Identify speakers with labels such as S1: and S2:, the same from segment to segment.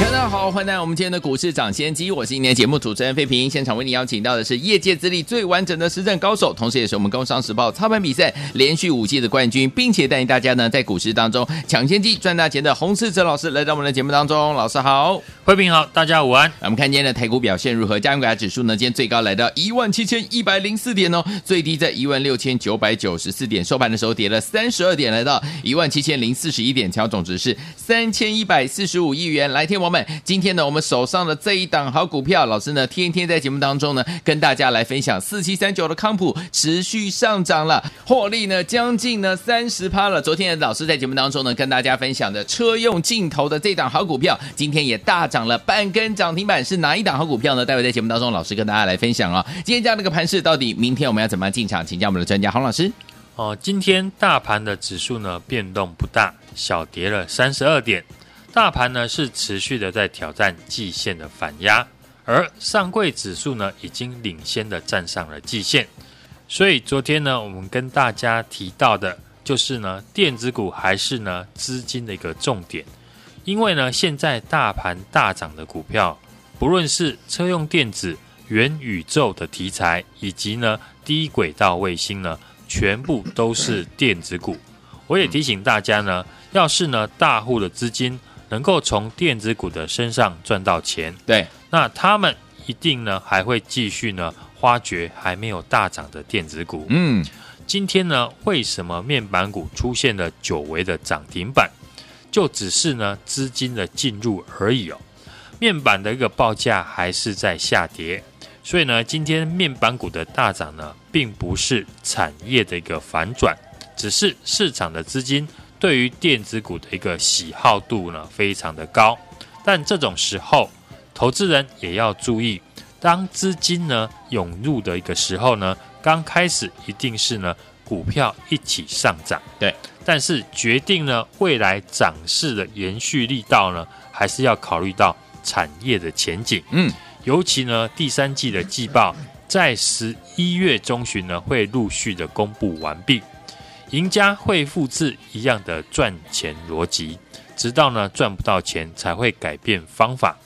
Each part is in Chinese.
S1: 大家好，欢迎来到我们今天的股市涨先机，我是今天节目主持人费平。现场为你邀请到的是业界资历最完整的实战高手，同时也是我们工商时报操盘比赛连续五届的冠军，并且带领大家呢在股市当中抢先机赚大钱的洪世哲老师来到我们的节目当中。老师好，
S2: 费平好，大家午安。
S1: 我们看今天的台股表现如何？加权指数呢，今天最高来到一万七千一百零四点哦，最低在一万六千九百九十四点，收盘的时候跌了三十二点，来到一万七千零四十一点，总值是三千一百四十五亿元。来，天王们，今天呢，我们手上的这一档好股票，老师呢，天天在节目当中呢，跟大家来分享四七三九的康普持续上涨了，获利呢将近呢三十趴了。昨天老师在节目当中呢，跟大家分享的车用镜头的这档好股票，今天也大涨了半根涨停板，是哪一档好股票呢？待会在节目当中，老师跟大家来分享啊、今天这样的一个盘势，到底明天我们要怎么样进场？请教我们的专家洪老师。
S2: 哦，今天大盘的指数呢变动不大，小跌了三十二点。大盘呢是持续的在挑战季线的反压，而上柜指数呢已经领先的站上了季线，所以昨天呢我们跟大家提到的就是呢电子股还是呢资金的一个重点，因为呢现在大盘大涨的股票，不论是车用电子、元宇宙的题材，以及呢低轨道卫星呢，全部都是电子股。我也提醒大家呢，要是呢大户的资金。能够从电子股的身上赚到钱，
S1: 对，
S2: 那他们一定呢还会继续呢挖掘还没有大涨的电子股。
S1: 嗯，
S2: 今天呢为什么面板股出现了久违的涨停板？就只是呢资金的进入而已哦。面板的一个报价还是在下跌，所以呢今天面板股的大涨呢，并不是产业的一个反转，只是市场的资金。对于电子股的一个喜好度呢，非常的高，但这种时候，投资人也要注意，当资金呢涌入的一个时候呢，刚开始一定是呢股票一起上涨，
S1: 对，
S2: 但是决定呢未来涨势的延续力道呢，还是要考虑到产业的前景，
S1: 嗯，
S2: 尤其呢第三季的季报在十一月中旬呢会陆续的公布完毕。赢家会复制一样的赚钱逻辑，直到呢赚不到钱才会改变方法。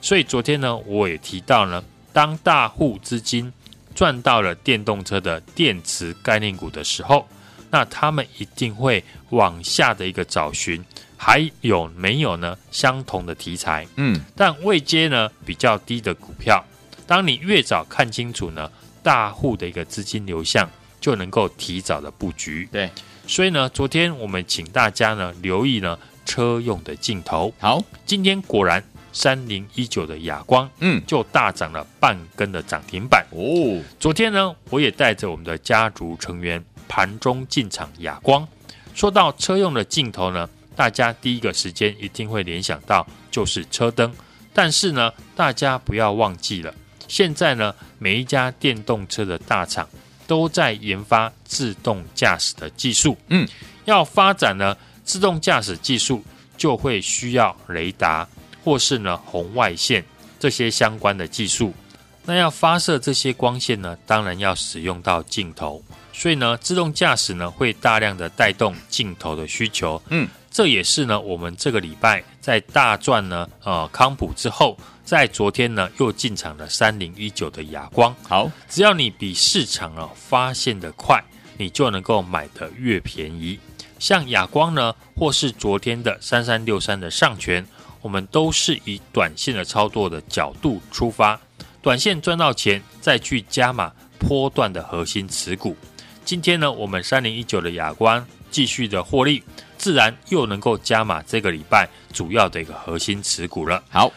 S2: 所以昨天呢，我也提到呢，当大户资金赚到了电动车的电池概念股的时候，那他们一定会往下的一个找寻，还有没有呢相同的题材？
S1: 嗯，
S2: 但未接呢比较低的股票，当你越早看清楚呢，大户的一个资金流向。就能够提早的布局，
S1: 对，
S2: 所以呢，昨天我们请大家呢留意呢车用的镜头。
S1: 好，
S2: 今天果然三零一九的哑光，
S1: 嗯，
S2: 就大涨了半根的涨停板
S1: 哦。
S2: 昨天呢，我也带着我们的家族成员盘中进场哑光。说到车用的镜头呢，大家第一个时间一定会联想到就是车灯，但是呢，大家不要忘记了，现在呢，每一家电动车的大厂。都在研发自动驾驶的技术，
S1: 嗯，
S2: 要发展呢自动驾驶技术，就会需要雷达或是呢红外线这些相关的技术。那要发射这些光线呢，当然要使用到镜头，所以呢，自动驾驶呢会大量的带动镜头的需求，
S1: 嗯，
S2: 这也是呢我们这个礼拜在大赚呢呃康普之后。在昨天呢，又进场了三零一九的亚光。
S1: 好，
S2: 只要你比市场啊发现的快，你就能够买得越便宜。像亚光呢，或是昨天的三三六三的上诠，我们都是以短线的操作的角度出发，短线赚到钱，再去加码波段的核心持股。今天呢，我们三零一九的亚光继续的获利，自然又能够加码这个礼拜主要的一个核心持股了。
S1: 好。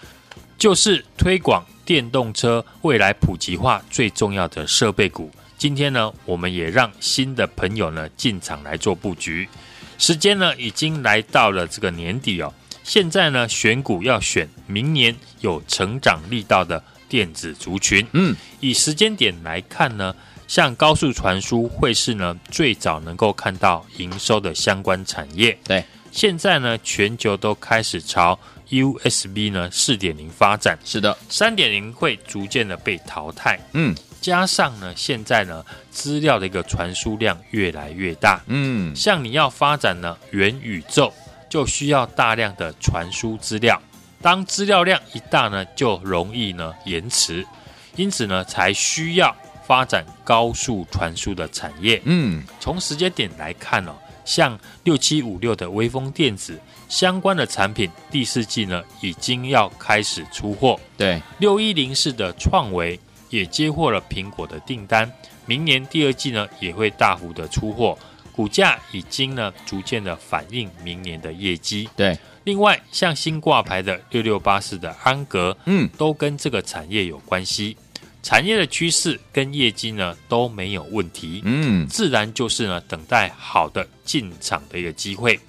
S2: 就是推广电动车未来普及化最重要的设备股。今天呢，我们也让新的朋友呢进场来做布局。时间呢已经来到了这个年底哦。现在呢选股要选明年有成长力道的电子族群。
S1: 嗯，
S2: 以时间点来看呢，像高速传输会是呢最早能够看到营收的相关产业。
S1: 对，
S2: 现在呢全球都开始朝 USB 呢四点零发展，
S1: 是的，
S2: 三点零会逐渐的被淘汰。
S1: 嗯。
S2: 加上呢现在呢资料的一个传输量越来越大，
S1: 嗯，
S2: 像你要发展呢元宇宙，就需要大量的传输资料。当资料量一大呢，就容易呢延迟，因此呢才需要发展高速传输的产业。
S1: 嗯，
S2: 从时间点来看哦，像六七五六的微风电子相关的产品，第四季呢已经要开始出货。
S1: 对，
S2: 六一零四的创维也接获了苹果的订单，明年第二季呢也会大幅的出货，股价已经呢逐渐的反映明年的业绩。
S1: 对。
S2: 另外，像新挂牌的六六八四的安格，
S1: 嗯，
S2: 都跟这个产业有关系，产业的趋势跟业绩呢都没有问题，
S1: 嗯，
S2: 自然就是呢等待好的进场的一个机会。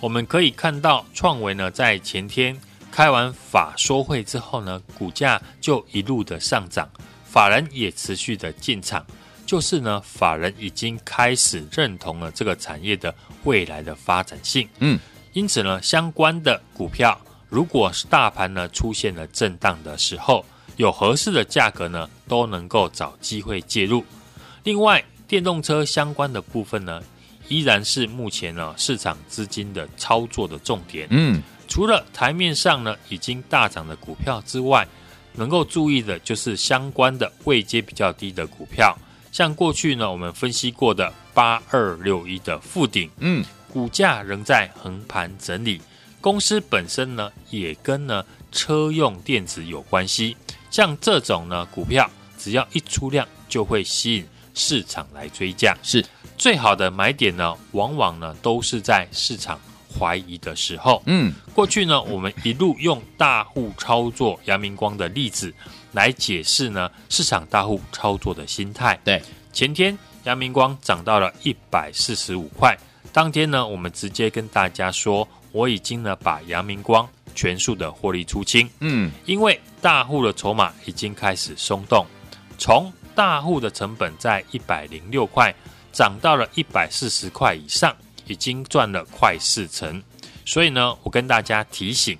S2: 我们可以看到，创维呢在前天开完法说会之后呢，股价就一路的上涨，法人也持续的进场，就是呢法人已经开始认同了这个产业的未来的发展性，
S1: 嗯。
S2: 因此呢，相关的股票，如果是大盘呢出现了震荡的时候，有合适的价格呢，都能够找机会介入。另外，电动车相关的部分呢，依然是目前呢市场资金的操作的重点。
S1: 嗯，
S2: 除了台面上呢已经大涨的股票之外，能够注意的就是相关的位阶比较低的股票，像过去呢我们分析过的八二六一的附顶，
S1: 嗯。
S2: 股价仍在横盘整理，公司本身呢也跟呢车用电子有关系。像这种呢股票，只要一出量，就会吸引市场来追价。
S1: 是
S2: 最好的买点呢，往往呢都是在市场怀疑的时候。
S1: 嗯，
S2: 过去呢，我们一路用大户操作阳明光的例子来解释呢市场大户操作的心态。
S1: 对，
S2: 前天阳明光涨到了一百四十五块。当天呢，我们直接跟大家说，我已经呢把阳明光全数的获利出清。
S1: 嗯，
S2: 因为大户的筹码已经开始松动，从大户的成本在一百零六块涨到了一百四十块以上，已经赚了快四成。所以呢，我跟大家提醒，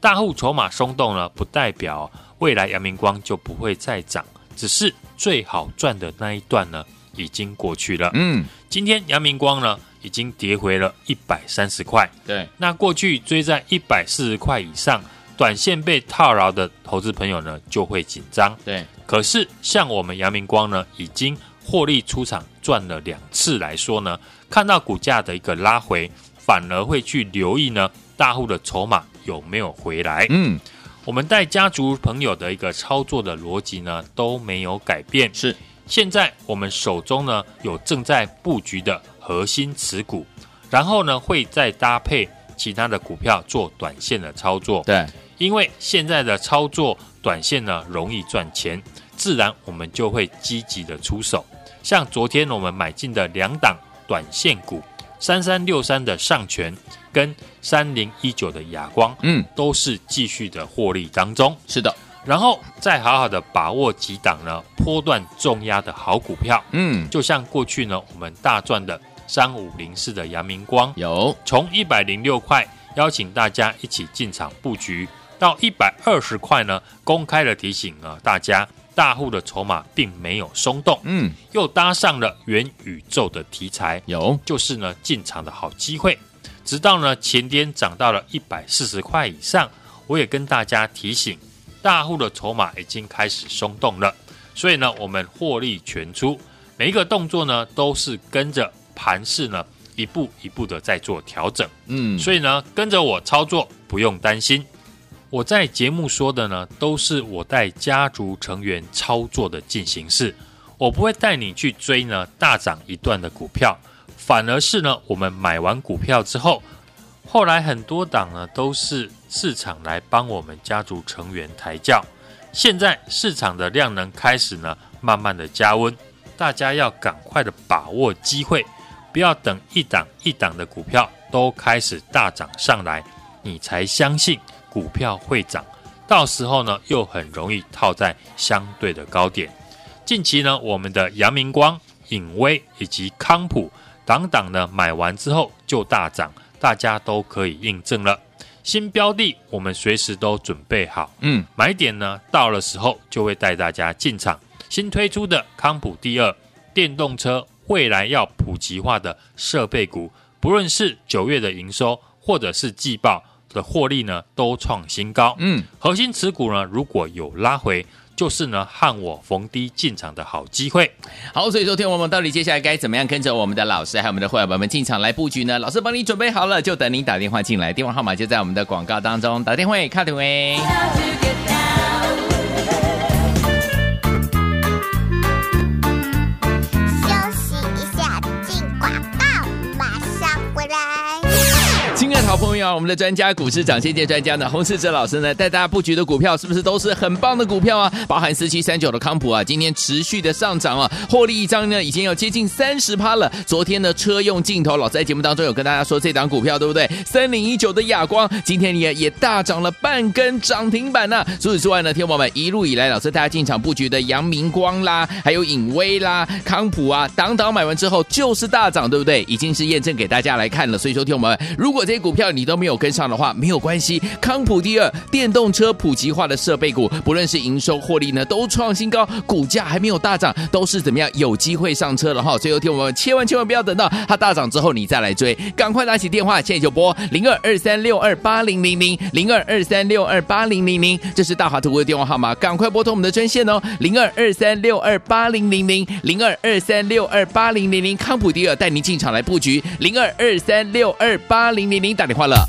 S2: 大户筹码松动呢，不代表未来阳明光就不会再涨，只是最好赚的那一段呢，已经过去了。
S1: 嗯，
S2: 今天阳明光呢，已经跌回了一百三十块。
S1: 对，
S2: 那过去追在一百四十块以上，短线被套牢的投资朋友呢，就会紧张。
S1: 对，
S2: 可是像我们阳明光呢，已经获利出场赚了两次来说呢，看到股价的一个拉回，反而会去留意呢，大户的筹码有没有回来。
S1: 嗯，
S2: 我们带家族朋友的一个操作的逻辑呢，都没有改变。
S1: 是，
S2: 现在我们手中呢，有正在布局的。核心持股，然后呢，会再搭配其他的股票做短线的操作。
S1: 对，
S2: 因为现在的操作短线呢容易赚钱，自然我们就会积极的出手。像昨天我们买进的两档短线股，三三六三的上权跟三零一九的亚光，
S1: 嗯，
S2: 都是继续的获利当中。
S1: 是的，
S2: 然后再好好的把握几档呢波段重压的好股票。
S1: 嗯，
S2: 就像过去呢我们大赚的。三五零四的阳明光。
S1: 有。
S2: 从一百零六块邀请大家一起进场布局，到一百二十块呢，公开的提醒啊，大家大户的筹码并没有松动，
S1: 嗯，
S2: 又搭上了元宇宙的题材，
S1: 有。
S2: 就是呢进场的好机会。直到呢前天涨到了一百四十块以上，我也跟大家提醒，大户的筹码已经开始松动了，所以呢我们获利全出，每一个动作呢都是跟着。盘势呢，一步一步的在做调整，
S1: 嗯，
S2: 所以呢，跟着我操作不用担心。我在节目说的呢，都是我带家族成员操作的进行式，我不会带你去追呢大涨一段的股票，反而是呢，我们买完股票之后，后来很多档呢都是市场来帮我们家族成员抬轿，现在市场的量能开始呢慢慢的加温，大家要赶快的把握机会。不要等一档一档的股票都开始大涨上来，你才相信股票会涨，到时候呢又很容易套在相对的高点。近期呢，我们的阳明光、颖威以及康普档档呢买完之后就大涨，大家都可以印证了。新标的我们随时都准备好，
S1: 嗯，
S2: 买点呢到了时候就会带大家进场。新推出的康普第二电动车未来要普及化的设备股，不论是九月的营收或者是季报的获利呢，都创新高。
S1: 嗯，
S2: 核心持股呢如果有拉回，就是呢和我逢低进场的好机会。
S1: 好，所以说，天我们到底接下来该怎么样跟着我们的老师还有我们的会员朋友们进场来布局呢？老师帮你准备好了，就等您打电话进来，电话号码就在我们的广告当中，打电话卡电话。好朋友啊，我们的专家股市涨先见专家呢，洪世哲老师呢带大家布局的股票是不是都是很棒的股票啊？包含四七三九的康普啊，今天持续的上涨啊，获利一张呢已经有接近三十趴了。昨天呢车用镜头，老师在节目当中有跟大家说这档股票对不对？三零一九的亚光今天也也大涨了半根涨停板呢、除此之外呢，天宝们一路以来老师带大家进场布局的阳明光啦，还有影威啦、康普啊，档档买完之后就是大涨，对不对？已经是验证给大家来看了。所以说，听友们如果这股票你都没有跟上的话，没有关系。康普第二电动车普及化的设备股，不论是营收获利呢，都创新高，股价还没有大涨，都是怎么样有机会上车了哈。所以听我们千万千万不要等到它大涨之后你再来追，赶快拿起电话，现在就拨零二二三六二八零零零零二二三六二八零零零，这是大华图的电话号码，赶快拨通我们的专线哦，零二二三六二八零零零零二二三六二八零零零，康普第二带您进场来布局，零二二三六二八零零零打电话了。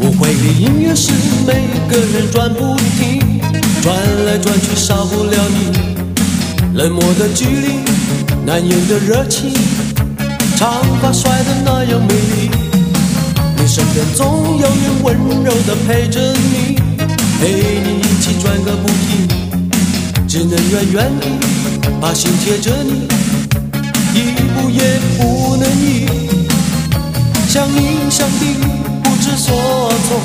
S3: 舞会的音乐是每个人转不停，转来转去少不了你。冷漠的距离，难言的热情，长发甩得那样美丽。你身边总有人温柔地陪着你，陪你一起转个不停，只能远远地把心贴着你，一步也不能移。想你想的。不知所措，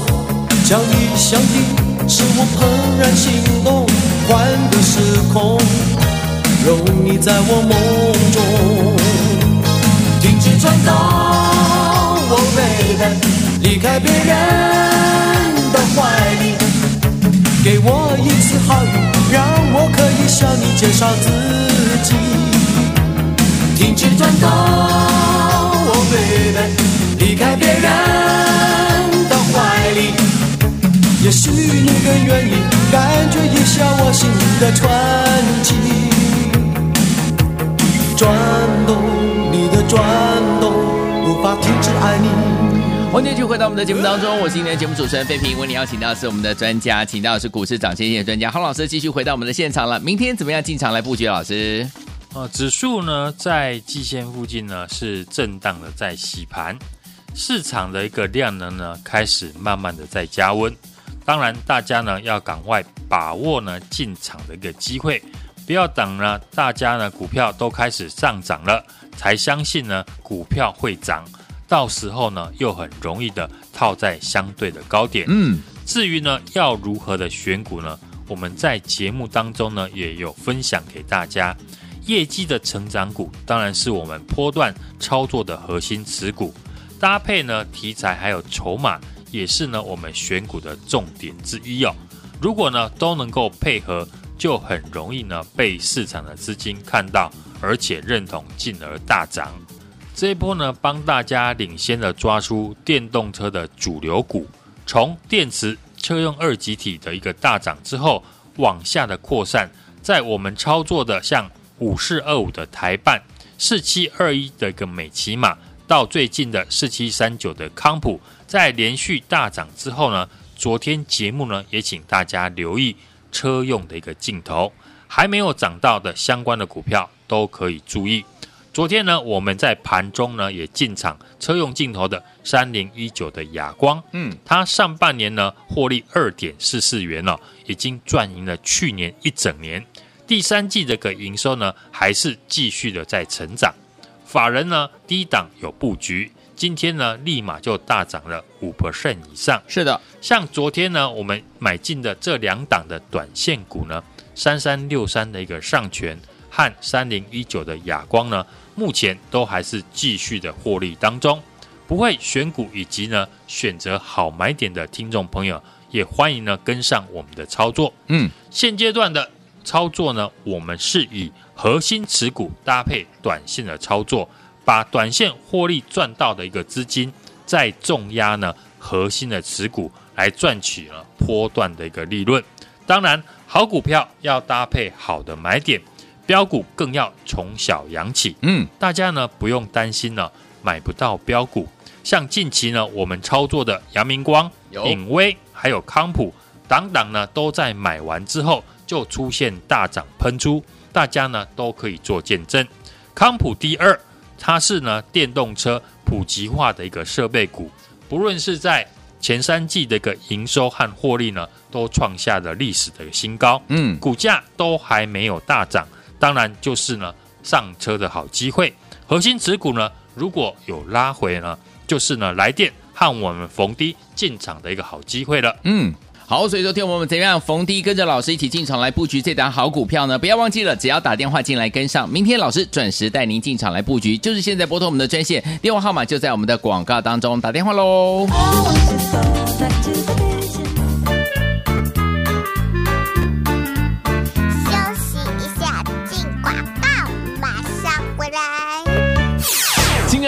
S3: 想你想的是我怦然心动，换个时空，容你在我梦中。停止转动，Oh baby，离开别人的怀里，给我一次好运，让我可以向你介绍自己。停止转动，Oh baby，离开别人的怀里。也许你更愿意感觉一下我心的传奇，转动你的转动，无法停止爱你。
S1: 欢迎继续回到我们的节目当中，我是今天的节目主持人费平，为你邀请到的是我们的专家，请到的是股市涨先线的专家洪老师，继续回到我们的现场了。明天怎么样进场来布局？老师，
S2: 呃，指数呢在季线附近呢是震荡的在洗盘，市场的一个量能呢开始慢慢的在加温。当然，大家呢要赶快把握呢进场的一个机会，不要等呢大家呢股票都开始上涨了，才相信呢股票会涨，到时候呢又很容易的套在相对的高点。
S1: 嗯，
S2: 至于呢要如何的选股呢？我们在节目当中呢也有分享给大家，业绩的成长股当然是我们波段操作的核心持股，搭配呢题材还有筹码。也是呢，我们选股的重点之一哦。如果呢都能够配合，就很容易呢被市场的资金看到，而且认同，进而大涨。这一波呢，帮大家领先的抓出电动车的主流股，从电池车用二极体的一个大涨之后，往下的扩散，在我们操作的像五四二五的台办、四七二一的一个美琪玛，到最近的四七三九的康普。在连续大涨之后呢，昨天节目呢也请大家留意车用的一个镜头，还没有涨到的相关的股票都可以注意。昨天呢，我们在盘中呢也进场车用镜头的三零一九的亚光，
S1: 嗯，
S2: 它上半年呢获利二点四四元了，已经赚赢了去年一整年。第三季这个营收呢还是继续的在成长。法人呢低档有布局，今天呢立马就大涨了五 percent 以上。
S1: 是的，
S2: 像昨天呢我们买进的这两档的短线股呢，三三六三的一个上权和三零一九的亚光呢。目前都还是继续的获利当中，不会选股以及呢选择好买点的听众朋友，也欢迎呢跟上我们的操作。
S1: 嗯，
S2: 现阶段的操作呢，我们是以核心持股搭配短线的操作，把短线获利赚到的一个资金，再重压呢核心的持股来赚取了波段的一个利润。当然，好股票要搭配好的买点。标股更要从小养起，
S1: 嗯，
S2: 大家呢不用担心呢，买不到标股。像近期呢，我们操作的阳明光、影威还有康普，等等呢都在买完之后就出现大涨喷出，大家呢都可以做见证。康普第二，它是呢电动车普及化的一个设备股，不论是在前三季的一个营收和获利呢，都创下了历史的新高，
S1: 嗯，
S2: 股价都还没有大涨。当然就是呢，上车的好机会。核心持股呢，如果有拉回呢，就是呢来电和我们逢低进场的一个好机会了。
S1: 嗯，好，所以说听我们怎样逢低跟着老师一起进场来布局这档好股票呢？不要忘记了，只要打电话进来跟上，明天老师准时带您进场来布局，就是现在拨通我们的专线，电话号码就在我们的广告当中，打电话喽。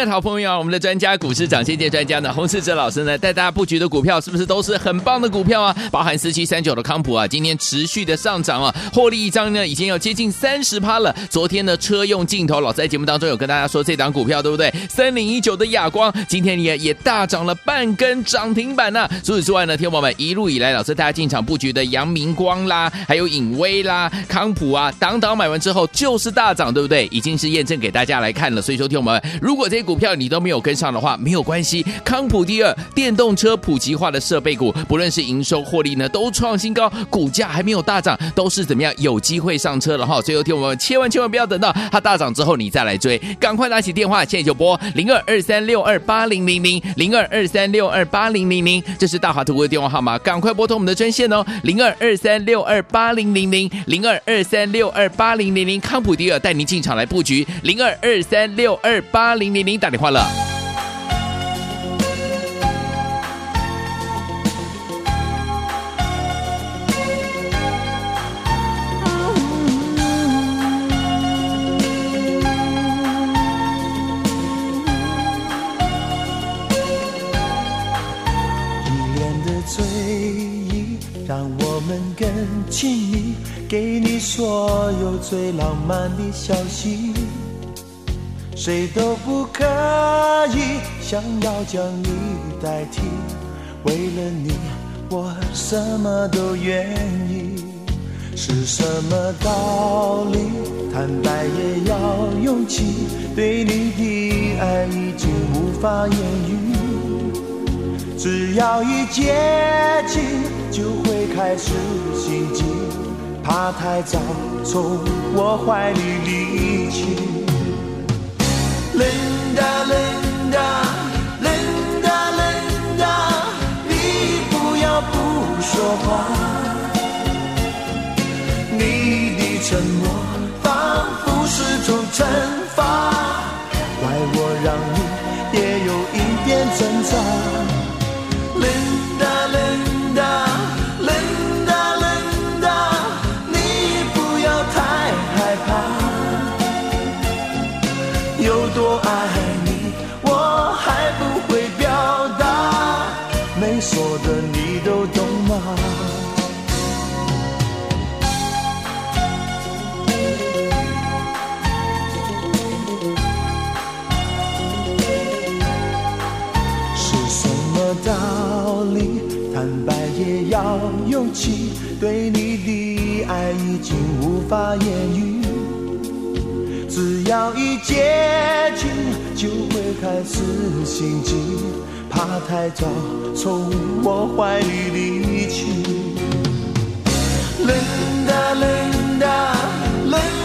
S1: 好朋友，我们的专家股市涨先见专家呢，洪世哲老师呢，带大家布局的股票是不是都是很棒的股票啊？包含四七三九的康普啊，今天持续的上涨啊，获利一张呢，已经有接近三十趴了。昨天呢，车用镜头，老师在节目当中有跟大家说这档股票，对不对？三零一九的亚光，今天也也大涨了半根涨停板呢、除此之外呢，听友们一路以来，老师带大家进场布局的阳明光啦，还有影威啦、康普啊，挡挡买完之后就是大涨，对不对？已经是验证给大家来看了。所以说，听友们，如果这些股票你都没有跟上的话，没有关系。康普第二，电动车普及化的设备股，不论是营收获利呢，都创新高，股价还没有大涨，都是怎么样有机会上车了哈。所以听我们千万千万不要等到它大涨之后你再来追，赶快拿起电话，现在就拨零二二三六二八零零零零二二三六二八零零零，这是大华图的电话号码，赶快拨通我们的专线哦，零二二三六二八零零零零二二三六二八零零零，康普第二带您进场来布局，零二二三六二八零零零打电话了。
S4: 依恋的醉意，让我们更亲密，给你所有最浪漫的消息。谁都不可以，想要将你代替。为了你，我什么都愿意。是什么道理？坦白也要勇气。对你的爱已经无法言语。只要一接近，就会开始心悸，怕太早从我怀里离去。Linda，Linda，Linda，Linda，你不要不说话。你的沉默仿佛是种惩罚，怪我让你也有一点挣扎。说的你都懂吗？是什么道理？坦白也要勇气，对你的爱已经无法言语。只要一接近，开始心悸，怕太早从我怀里离去。Linda Linda Linda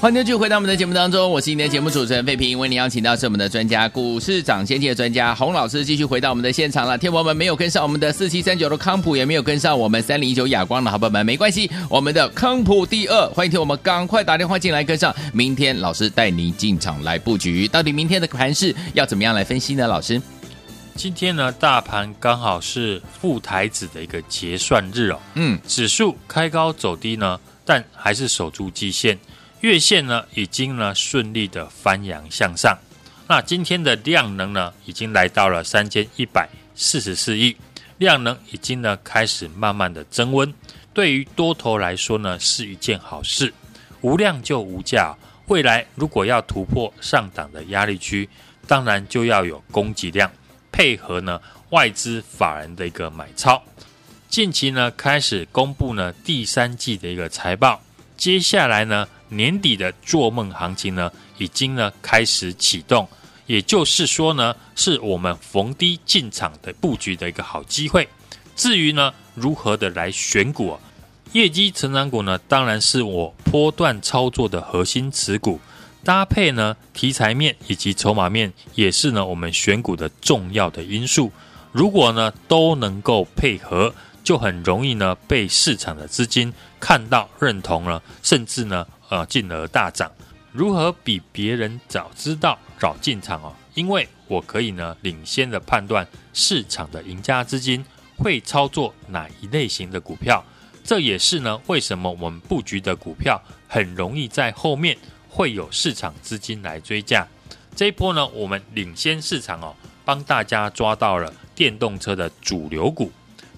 S1: 欢迎继续回到我们的节目当中，我是今天的节目主持人费平，为您邀请到是我们的专家，股市涨先机的专家洪老师，继续回到我们的现场了。天王们没有跟上我们的四七三九的康普，也没有跟上我们三零一九亚光的好朋友们，没关系，我们的康普第二，欢迎听我们赶快打电话进来跟上，明天老师带您进场来布局，到底明天的盘势要怎么样来分析呢？老师，
S2: 今天呢，大盘刚好是副台子的一个结算日哦，
S1: 嗯，
S2: 指数开高走低呢，但还是守住季线。月线呢，已经呢顺利的翻扬向上。那今天的量能呢，已经来到了三千一百四十四亿，量能已经呢开始慢慢的增温。对于多头来说呢，是一件好事。无量就无价，未来如果要突破上档的压力区，当然就要有供给量配合呢外资法人的一个买超。近期呢开始公布呢第三季的一个财报，接下来呢。年底的做梦行情呢，已经呢开始启动，也就是说呢，是我们逢低进场的布局的一个好机会。至于呢，如何的来选股、啊，业绩成长股呢，当然是我波段操作的核心持股，搭配呢题材面以及筹码面，也是呢我们选股的重要的因素。如果呢都能够配合，就很容易呢被市场的资金看到认同了，甚至呢。呃，进而大涨，如何比别人早知道早进场哦？因为我可以呢领先的判断市场的赢家资金会操作哪一类型的股票，这也是呢为什么我们布局的股票很容易在后面会有市场资金来追价。这一波呢，我们领先市场哦，帮大家抓到了电动车的主流股，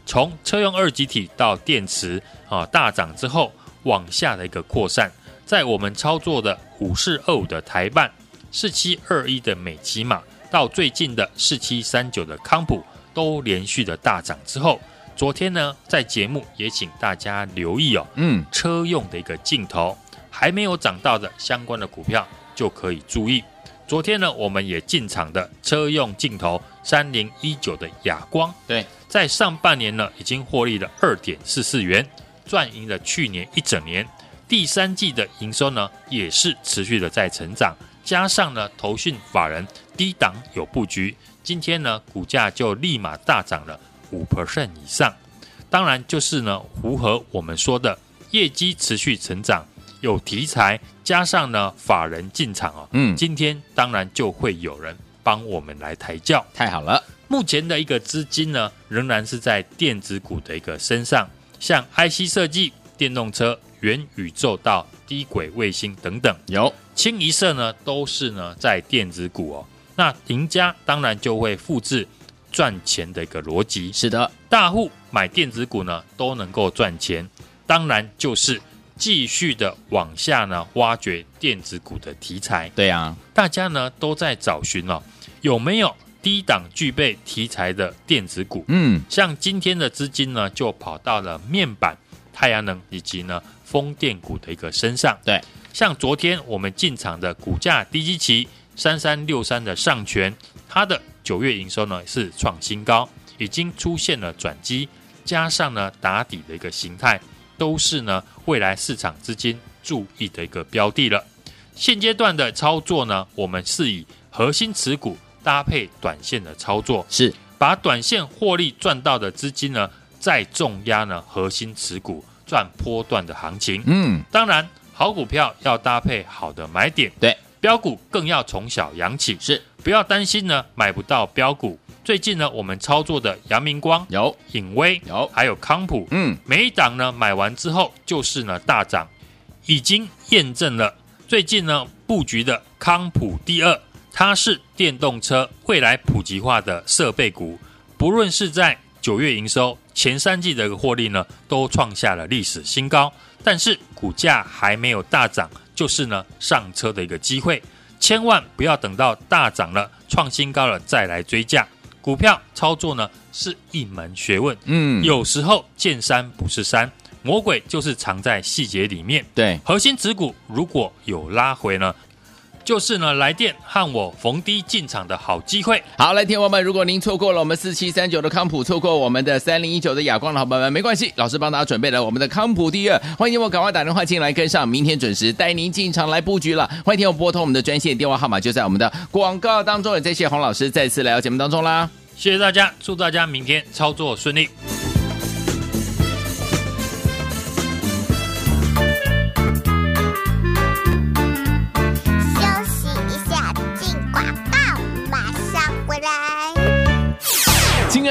S2: 从车用二极体到电池啊大涨之后往下的一个扩散。在我们操作的五四二五的台办、四七二一的美琪玛，到最近的四七三九的康普，都连续的大涨之后，昨天呢，在节目也请大家留意哦，
S1: 嗯，
S2: 车用的一个镜头还没有涨到的相关的股票就可以注意。昨天呢，我们也进场的车用镜头三零一九的哑光，
S1: 对，
S2: 在上半年呢，已经获利了二点四四元，赚赢了去年一整年。第三季的营收呢，也是持续的在成长，加上呢投信法人低档有布局，今天呢股价就立马大涨了五 percent 以上。当然就是呢符合我们说的业绩持续成长，有题材，加上呢法人进场哦，
S1: 嗯，
S2: 今天当然就会有人帮我们来抬轿。
S1: 太好了，
S2: 目前的一个资金呢，仍然是在电子股的一个身上，像 IC 设计、电动车、元宇宙到低轨卫星等等，
S1: 有。
S2: 清一色呢都是呢在电子股哦。那赢家当然就会复制赚钱的一个逻辑，
S1: 是的，
S2: 大户买电子股呢都能够赚钱，当然就是继续的往下呢挖掘电子股的题材。
S1: 对啊，
S2: 大家呢都在找寻哦，有没有低档具备题材的电子股？
S1: 嗯，
S2: 像今天的资金呢就跑到了面板、太阳能以及呢风电股的一个身上。
S1: 对，
S2: 像昨天我们进场的股价低基期三三六三的上权，它的九月营收呢是创新高，已经出现了转机，加上呢打底的一个形态，都是呢未来市场资金注意的一个标的了。现阶段的操作呢，我们是以核心持股搭配短线的操作，
S1: 是
S2: 把短线获利赚到的资金呢，再重压呢核心持股赚波段的行情。
S1: 嗯，
S2: 当然，好股票要搭配好的买点，
S1: 对，
S2: 标股更要从小养起。
S1: 是
S2: 不要担心呢，买不到标股。最近呢，我们操作的阳明光、
S1: 有
S2: 影威、
S1: 有
S2: 还有康普，
S1: 嗯，
S2: 每一档呢买完之后就是呢大涨，已经验证了。最近呢布局的康普第二，它是电动车未来普及化的设备股，不论是在九月营收、前三季的一个获利呢，都创下了历史新高。但是股价还没有大涨，就是呢上车的一个机会。千万不要等到大涨了、创新高了再来追价。股票操作呢是一门学问，
S1: 嗯，
S2: 有时候见山不是山，魔鬼就是藏在细节里面。
S1: 对，
S2: 核心持股如果有拉回呢，就是呢来电和我逢低进场的好机会。
S1: 好，来，听友们，如果您错过了我们四七三九的康普，错过我们的三零一九的亚光的好朋友们，没关系，老师帮大家准备了我们的康普第二，欢迎我赶快打电话进来跟上，明天准时带您进场来布局了。欢迎听我拨通我们的专线电话号码，就在我们的广告当中。也谢谢洪老师再次来到节目当中啦，
S2: 谢谢大家，祝大家明天操作顺利。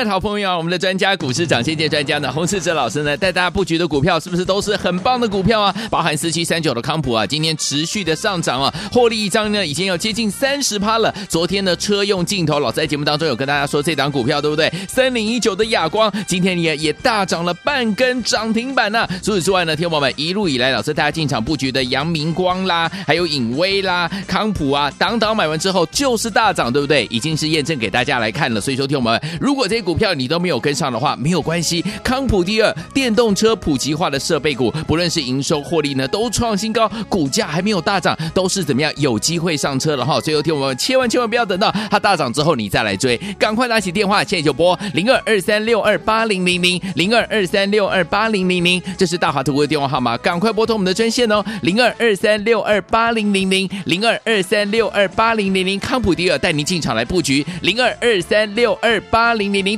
S1: 好朋友，我们的专家股市涨先见专家呢，洪世哲老师呢，带大家布局的股票是不是都是很棒的股票啊？包含四七三九的康普啊，今天持续的上涨啊，获利一张呢，已经有接近三十趴了。昨天呢，车用镜头，老师在节目当中有跟大家说这档股票，对不对？三零一九的亚光，今天也也大涨了半根涨停板呢、除此之外呢，听众朋友们一路以来，老师带大家进场布局的阳明光啦，还有影威啦、康普啊，档档买完之后就是大涨，对不对？已经是验证给大家来看了。所以说，听众朋友们，如果这股股票你都没有跟上的话，没有关系。康普第二，电动车普及化的设备股，不论是营收获利呢，都创新高，股价还没有大涨，都是怎么样有机会上车了哈。所以，听我们千万千万不要等到它大涨之后你再来追，赶快拿起电话，现在就拨零二二三六二八零零零零二二三六二八零零零，这是大华图的电话号码，赶快拨通我们的专线哦，零二二三六二八零零零零二二三六二八零零零，康普第二带您进场来布局，零二二三六二八零零零